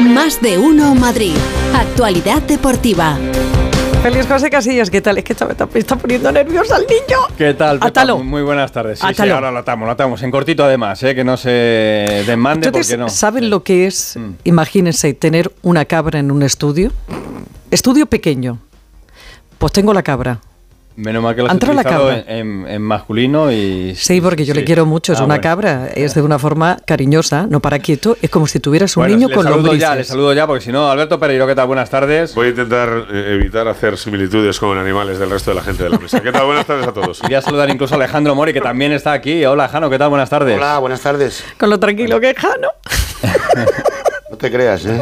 Más de uno Madrid. Actualidad deportiva. Feliz José Casillas, ¿qué tal? Es que está, me está poniendo nervioso al niño. ¿Qué tal? Pepa? Atalo. Muy buenas tardes. Sí, sí, Atalo. ahora lo atamos, lo atamos. En cortito además, ¿eh? que no se desmande ¿Ustedes porque no. saben lo que es, Mm. imagínense, tener una cabra en un estudio? Estudio pequeño. Pues tengo la cabra. Menos mal que lo has Entró la utilizado cabra. en, en- en masculino y... Sí, porque yo le sí. quiero mucho, es Ah, una bueno. cabra, es de una forma cariñosa, no para quieto, es como si tuvieras un Bueno, niño le con saludo lombrices. ya, le saludo ya, porque si no, Alberto Pereiro, ¿qué tal? Buenas tardes. Voy a intentar eh, evitar hacer similitudes con animales del resto de la gente de la mesa. ¿Qué tal? Buenas tardes a todos. Quería saludar incluso a Alejandro Mori, que también está aquí. Hola, Jano, ¿qué tal? Buenas tardes. Hola, buenas tardes. Con lo tranquilo que es Jano. No te creas, ¿eh?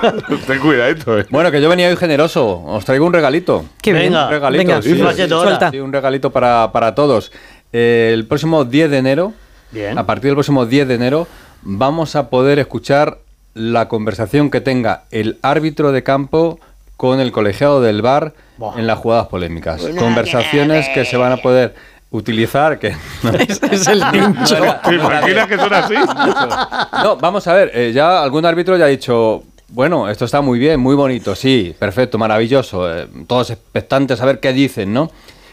Ten cuidadito, eh. Bueno, que yo venía hoy generoso. Os traigo un regalito. Qué bien. Venga, Un regalito, Venga, sí, sí, suelta. sí, un regalito para, para todos. Eh, el próximo 10 de enero, Bien. a partir del próximo 10 de enero, vamos a poder escuchar la conversación que tenga el árbitro de campo con el colegiado del bar en las jugadas polémicas. Conversaciones que se van a poder utilizar, que Ese es el pincho. ¿Te imaginas que son así? No, vamos a ver, eh, ya algún árbitro ya ha dicho, bueno, esto está muy bien, muy bonito, sí, perfecto, maravilloso, eh, todos expectantes a ver qué dicen, ¿no?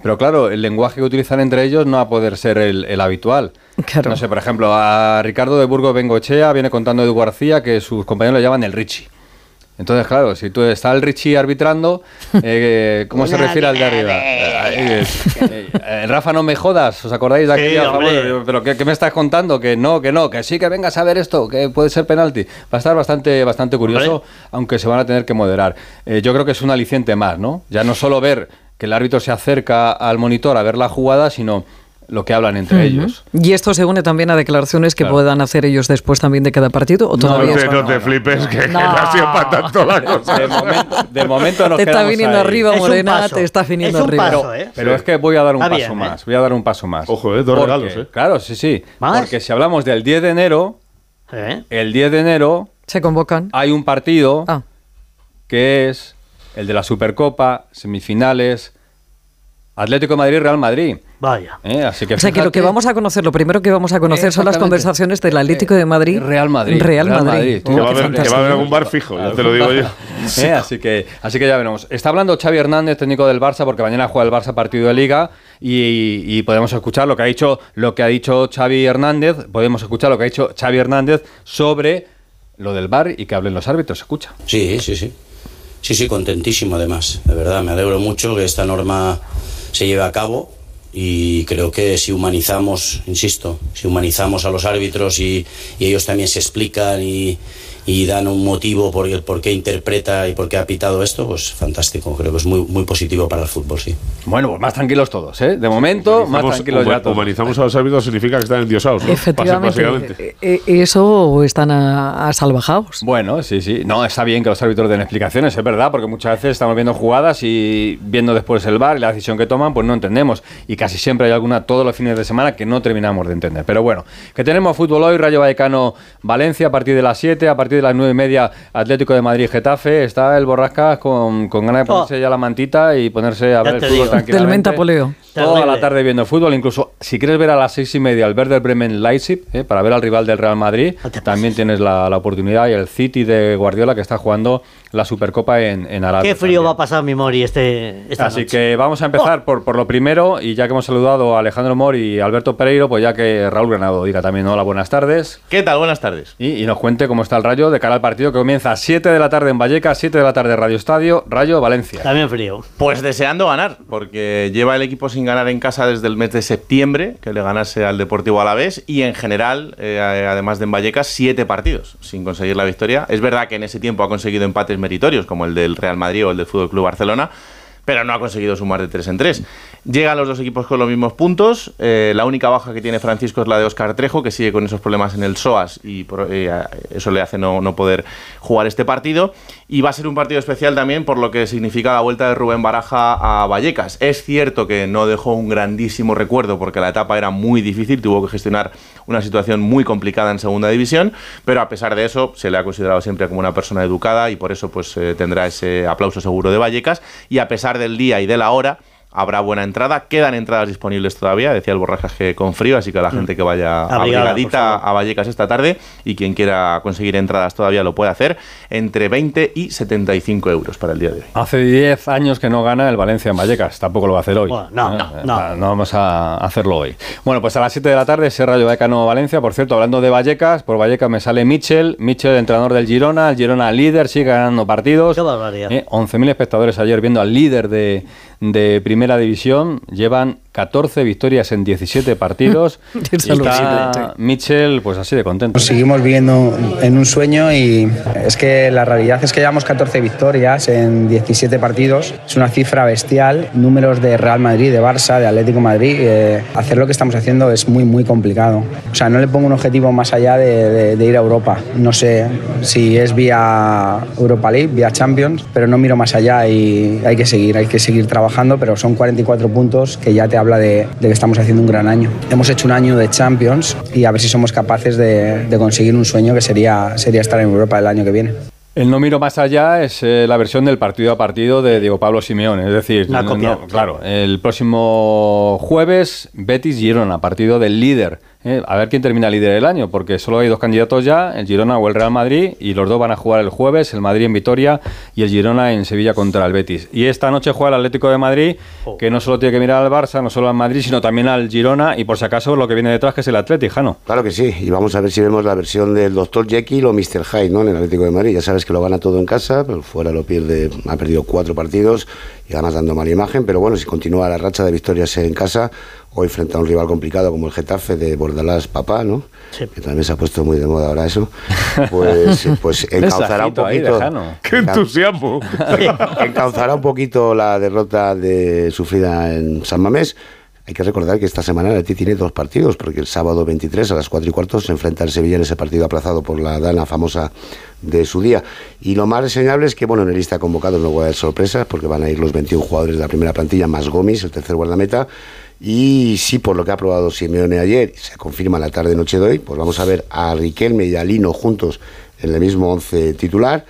Pero claro, el lenguaje que utilizan entre ellos no va a poder ser el, el habitual. Claro. No sé, por ejemplo, a Ricardo de Burgos Bengochea viene contando Edu García que sus compañeros le llaman el Richie. Entonces, claro, si tú está el Richie arbitrando, eh, ¿cómo se refiere al de arriba? Eh, eh, eh, eh, Rafa, no me jodas, ¿os acordáis de aquí? Sí, a favor? hombre. ¿Pero qué, qué me estás contando? Que no, que no, que sí, que vengas a ver esto, que puede ser penalti. Va a estar bastante, bastante curioso, aunque se van a tener que moderar. Eh, yo creo que es un aliciente más, ¿no? Ya no solo ver que el árbitro se acerca al monitor a ver la jugada, sino lo que hablan entre ellos. Y esto se une también a declaraciones que Claro. puedan hacer ellos después también de cada partido o No todavía te, no te flipes, que, que No. no ha sido para tanto la cosa. De momento, de momento nos te está viniendo ahí. arriba Morena, te está viniendo Es un arriba. paso, ¿eh? Pero es que voy a dar un Está paso bien, ¿eh? más, voy a dar un paso más. Ojo, eh, dos Porque- regalos, eh. Claro, sí, sí. ¿Más? Porque si hablamos del 10 de enero, ¿Eh? el 10 de enero Se convocan. hay un partido Ah, que es el de la Supercopa, semifinales, Atlético de Madrid, Real Madrid. Vaya. ¿eh? Así que o sea que lo que vamos a conocer, lo primero que vamos a conocer son las conversaciones del Atlético de Madrid. Real Madrid. Real Real Madrid. Madrid. Oh, Que va, a haber, que va a fantástico. haber algún bar fijo, ya te lo digo yo. Eh, así, que, así que ya veremos. Está hablando Xavi Hernández, técnico del Barça, porque mañana juega el Barça partido de Liga y, y podemos escuchar lo que ha dicho lo que ha dicho Xavi Hernández. Podemos escuchar lo que ha dicho Xavi Hernández sobre lo del bar y que hablen los árbitros. Escucha. Sí, sí, sí. Sí, sí, contentísimo además. De verdad, me alegro mucho que esta norma se lleve a cabo y creo que si humanizamos, insisto, si humanizamos a los árbitros y, y ellos también se explican y, y dan un motivo por el por qué interpreta y por qué ha pitado esto, pues fantástico. Creo que es muy, muy positivo para el fútbol, sí. Bueno, pues más tranquilos todos, ¿eh? De momento, más tranquilos ya todos. Humanizamos a los árbitros significa que están endiosados. ¿no? Efectivamente. Básicamente. eh, eh, eso están a, a salvajados. Bueno, sí, sí. No, está bien que los árbitros den explicaciones, es verdad, porque muchas veces estamos viendo jugadas y viendo después el bar y la decisión que toman, pues no entendemos. Y casi siempre hay alguna todos los fines de semana que no terminamos de entender. Pero bueno, que tenemos fútbol hoy, Rayo Vallecano Valencia a partir de las 7, a partir de las 9 y media Atlético de Madrid Getafe. Está el Borrascas con, con ganas de ponerse ya la mantita y ponerse a Ya ver el fútbol digo. tranquilamente. Mentapoleo. Toda Terrible. la tarde viendo fútbol, incluso si quieres ver a las seis y media el Werder Bremen Leipzig, eh, para ver al rival del Real Madrid, también tienes la, la oportunidad y el City de Guardiola que está jugando la Supercopa en, en Arabia. Qué frío también. va a pasar mi Mori este, esta Así noche. que vamos a empezar por, por lo primero y ya que hemos saludado a Alejandro Mori y Alberto Pereiro, pues ya que Raúl Granado diga también hola, buenas tardes ¿Qué tal? Buenas tardes. y, y nos cuente cómo está el Rayo de cara al partido que comienza a 7 de la tarde en Vallecas, 7 de la tarde Radio Estadio, Rayo Valencia. También frío. Pues deseando ganar, porque lleva el equipo sin ganar en casa desde el mes de septiembre, que le ganase al Deportivo Alavés, y en general, eh, además de en Vallecas, siete partidos sin conseguir la victoria. Es verdad que en ese tiempo ha conseguido empates meritorios, como el del Real Madrid o el del Fútbol Club Barcelona, pero no ha conseguido sumar de tres en tres. Llegan los dos equipos con los mismos puntos. eh, la única baja que tiene Francisco es la de Oscar Trejo, que sigue con esos problemas en el SOAS y por- eh, eso le hace no, no poder jugar este partido. Y va a ser un partido especial también por lo que significa la vuelta de Rubén Baraja a Vallecas. Es cierto que no dejó un grandísimo recuerdo porque la etapa era muy difícil, tuvo que gestionar una situación muy complicada en segunda división, pero a pesar de eso se le ha considerado siempre como una persona educada y por eso pues eh, tendrá ese aplauso seguro de Vallecas. Y a pesar del día y de la hora, habrá buena entrada. Quedan entradas disponibles todavía, decía el Borrajas que con frío, así que la gente que vaya Abrigada, abrigadita a Vallecas esta tarde y quien quiera conseguir entradas todavía lo puede hacer entre 20 y 75 euros para el día de hoy. Hace 10 años que no gana el Valencia en Vallecas, tampoco lo va a hacer hoy. Bueno, no, ¿eh? no, no. Eh, vamos a hacerlo hoy. Bueno, pues a las 7 de la tarde, ese Rayo Vallecano Valencia. Por cierto, hablando de Vallecas, por Vallecas me sale Michel, Michel, entrenador del Girona, el Girona líder, sigue ganando partidos. Qué barbaridad. Eh, 11.000 espectadores ayer viendo al líder de, de Primera División. Llevan 14 victorias en 17 partidos. Y está. Michel, pues así de contento. Nos seguimos viviendo en un sueño y es que la realidad es que llevamos 14 victorias en 17 partidos. Es una cifra bestial. Números de Real Madrid, de Barça, de Atlético Madrid. eh, hacer lo que estamos haciendo es muy, muy complicado. O sea, no le pongo un objetivo más allá de, de- de ir a Europa. No sé si es vía Europa League, vía Champions, pero no miro más allá y hay que seguir, hay que seguir trabajando, pero son 44 puntos que ya te habla de, de que estamos haciendo un gran año. Hemos hecho un año de Champions y a ver si somos capaces de, de conseguir un sueño que sería, sería estar en Europa el año que viene. El no miro más allá es eh, la versión del partido a partido de Diego Pablo Simeone. Es decir, no, claro, el próximo jueves, Betis Girona, partido del líder. ¿Eh? A ver quién termina líder del año, porque solo hay dos candidatos ya, el Girona o el Real Madrid, y los dos van a jugar el jueves, el Madrid en Vitoria y el Girona en Sevilla contra el Betis. Y esta noche juega el Atlético de Madrid, Oh. que no solo tiene que mirar al Barça, no solo al Madrid, sino también al Girona, y por si acaso lo que viene detrás, que es el Atlético, Jano. Claro que sí, y vamos a ver si vemos la versión del Dr. Jekyll o Mr. Hyde, ¿no? En el Atlético de Madrid. Ya sabes que lo gana todo en casa, pero fuera lo pierde, ha perdido cuatro partidos y además dando mala imagen. Pero bueno, si continúa la racha de victorias en casa, hoy frente a un rival complicado como el Getafe de Bordalás Papá, ¿no? Sí. Que también se ha puesto muy de moda ahora eso. Pues, pues encauzará un poquito. ¡Qué entusiasmo! encauzará un poquito la derrota de, sufrida en San Mamés. Hay que recordar que esta semana el Atleti tiene dos partidos, porque el sábado 23 a las 4 y cuarto se enfrenta al Sevilla en ese partido aplazado por la dana famosa de su día. Y lo más reseñable es que, bueno, en el lista de convocados no va a haber sorpresas, porque van a ir los 21 jugadores de la primera plantilla, más Gomis, el tercer guardameta. Y sí, por lo que ha aprobado Simeone ayer, se confirma la tarde-noche de hoy, pues vamos a ver a Riquelme y a Lino juntos en el mismo once titular.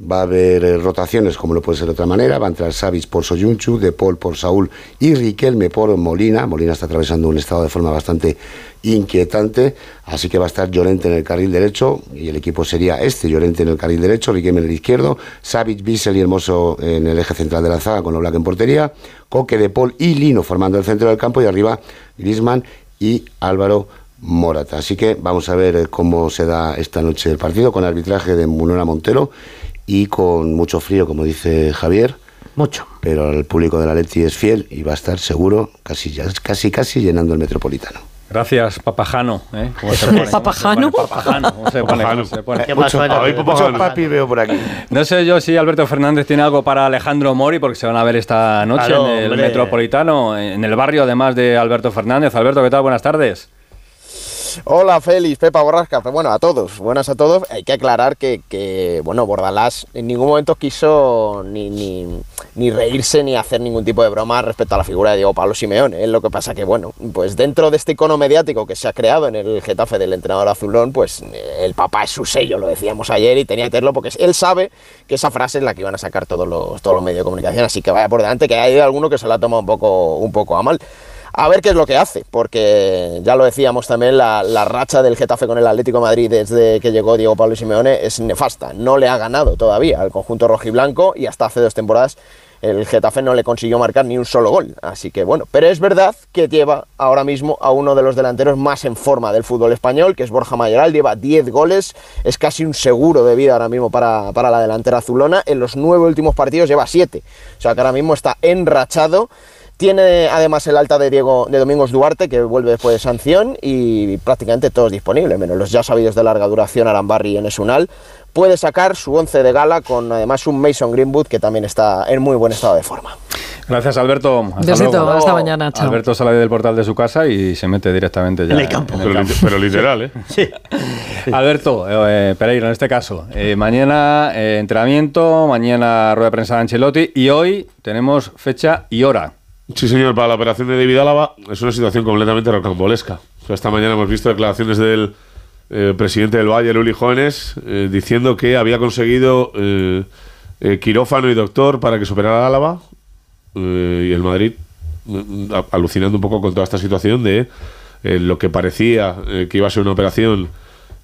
Va a haber eh, rotaciones, como no puede ser de otra manera. Va a entrar Savic por Soyunchu, De Paul por Saúl y Riquelme por Molina. Molina está atravesando un estado de forma bastante inquietante, así que va a estar Llorente en el carril derecho y el equipo sería este, Llorente en el carril derecho, Riquelme en el izquierdo, Savic, Bissell y Hermoso en el eje central de la zaga con Oblak en portería, Coque, De Paul y Lino formando el centro del campo y arriba Griezmann y Álvaro Morata. Así que vamos a ver eh, cómo se da esta noche el partido con arbitraje de Munora Montero y con mucho frío, como dice Javier, Mucho. pero el público de la Leti es fiel y va a estar seguro casi, ya- casi, casi llenando el Metropolitano. Gracias, Papajano. ¿eh? ¿Cómo se pone? ¿Cómo se ¿Papajano? pone? Papajano. ¿Cómo se pone? ¿Cómo se pone? ¿Qué más suena? Ay, papá, Mucho Jano. papi veo por aquí. No sé yo si Alberto Fernández tiene algo para Alejandro Mori, porque se van a ver esta noche Claro, en el hombre. Metropolitano, en el barrio además de Alberto Fernández. Alberto, ¿qué tal? Buenas tardes. Hola Félix, Pepa Borrasca, Pues bueno, a todos, buenas a todos. Hay que aclarar que, que, bueno, Bordalás en ningún momento quiso ni, ni, reírse ni hacer ningún tipo de broma respecto a la figura de Diego Pablo Simeone. Es lo que pasa que, bueno, pues dentro de este icono mediático que se ha creado en el Getafe del entrenador azulón, pues eh, el papá es su sello, lo decíamos ayer, y tenía que hacerlo porque él sabe que esa frase es la que iban a sacar todos los, todos los medios de comunicación, así que vaya por delante, que hay alguno que se la ha tomado un poco, un poco a mal. A ver qué es lo que hace, porque ya lo decíamos también, la, la racha del Getafe con el Atlético Madrid desde que llegó Diego Pablo Simeone es nefasta. No le ha ganado todavía al conjunto rojiblanco y hasta hace dos temporadas el Getafe no le consiguió marcar ni un solo gol. Así que bueno, pero es verdad que lleva ahora mismo a uno de los delanteros más en forma del fútbol español, que es Borja Mayoral, lleva 10 goles, es casi un seguro de vida ahora mismo para, para la delantera azulona. En los nueve últimos partidos lleva 7, o sea que ahora mismo está enrachado. Tiene además el alta de Diego de Domingos Duarte, que vuelve después de sanción, y prácticamente todos disponibles, menos los ya sabidos de larga duración, Arambarri y Enesunal. Puede sacar su once de gala con además un Mason Greenwood que también está en muy buen estado de forma. Gracias, Alberto. Hasta Besito, luego. hasta mañana, chao. Alberto sale del portal de su casa y se mete directamente ya En el campo. Pero, li- pero literal, ¿eh? Sí. Alberto eh, Pereiro, en este caso, eh, mañana eh, entrenamiento, mañana rueda de prensa de Ancelotti y hoy tenemos fecha y hora. Sí, señor, para la operación de David Álava es una situación completamente rocambolesca. Esta mañana hemos visto declaraciones del eh, presidente del Valle, Uli Jóvenes, eh, diciendo que había conseguido eh, quirófano y doctor para que se operara Álava y el Madrid mm, alucinando un poco con toda esta situación de lo que parecía que iba a ser una operación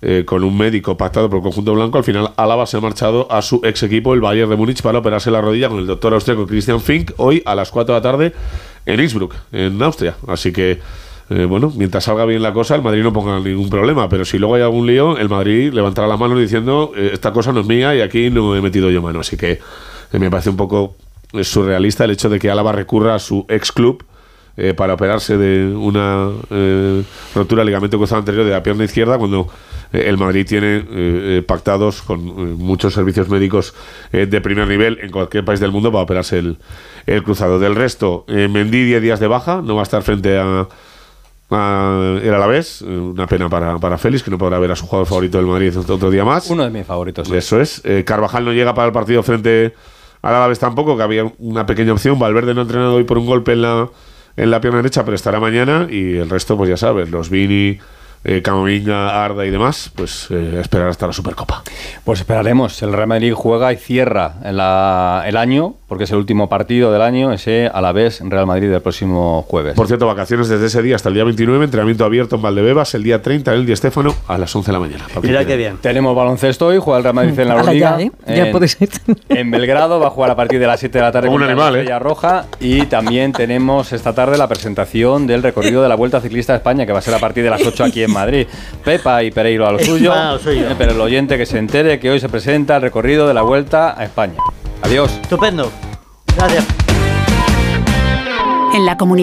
eh, con un médico pactado por el conjunto blanco, al final Álava se ha marchado a su ex equipo, el Bayern de Múnich, para operarse la rodilla con el doctor austríaco Christian Fink hoy a las 4 de la tarde en Innsbruck, en Austria. Así que, eh, bueno, mientras salga bien la cosa, el Madrid no ponga ningún problema, pero si luego hay algún lío, el Madrid levantará la mano diciendo, eh, esta cosa no es mía y aquí no he metido yo mano. Así que eh, me parece un poco surrealista el hecho de que Álava recurra a su ex club eh, para operarse de una eh, rotura de ligamento cruzado anterior de la pierna izquierda cuando eh, el Madrid tiene eh, pactados con muchos servicios médicos eh, de primer nivel en cualquier país del mundo para operarse el, el cruzado. Del resto, Mendy 10 días de baja, no va a estar frente a, a el Alavés, una pena para, para Félix que no podrá ver a su jugador favorito del Madrid otro, día más. Uno de mis favoritos. sí. Eso es. Carvajal no llega para el partido frente al Alavés tampoco, que había una pequeña opción. Valverde no ha entrenado hoy por un golpe en la, en la pierna derecha, pero estará mañana. Y el resto, pues ya sabes, los Vini, eh, Camavinga, Arda y demás, pues eh, esperar hasta la Supercopa. Pues esperaremos. El Real Madrid juega y cierra en la- el año, porque es el último partido del año, ese a la vez Real Madrid del próximo jueves. Por cierto, vacaciones desde ese día hasta el día 29, entrenamiento abierto en Valdebebas, el día 30 en el Di Stéfano a las 11 de la mañana. Mira que- qué bien. Tenemos baloncesto hoy, juega el Real Madrid en la Euroliga. ya, ¿eh? Ya en, puedes ir. en Belgrado va a jugar a partir de las 7 de la tarde Como un animal, la ¿eh? Estrella Roja y también tenemos esta tarde la presentación del recorrido de la Vuelta Ciclista a España que va a ser a partir de las 8 aquí en Madrid. Pepa y Pereiro a lo suyo, Ah, lo suyo. pero el oyente que se entere que hoy se presenta el recorrido de la Vuelta a España. Adiós. Estupendo. Gracias. En la comunidad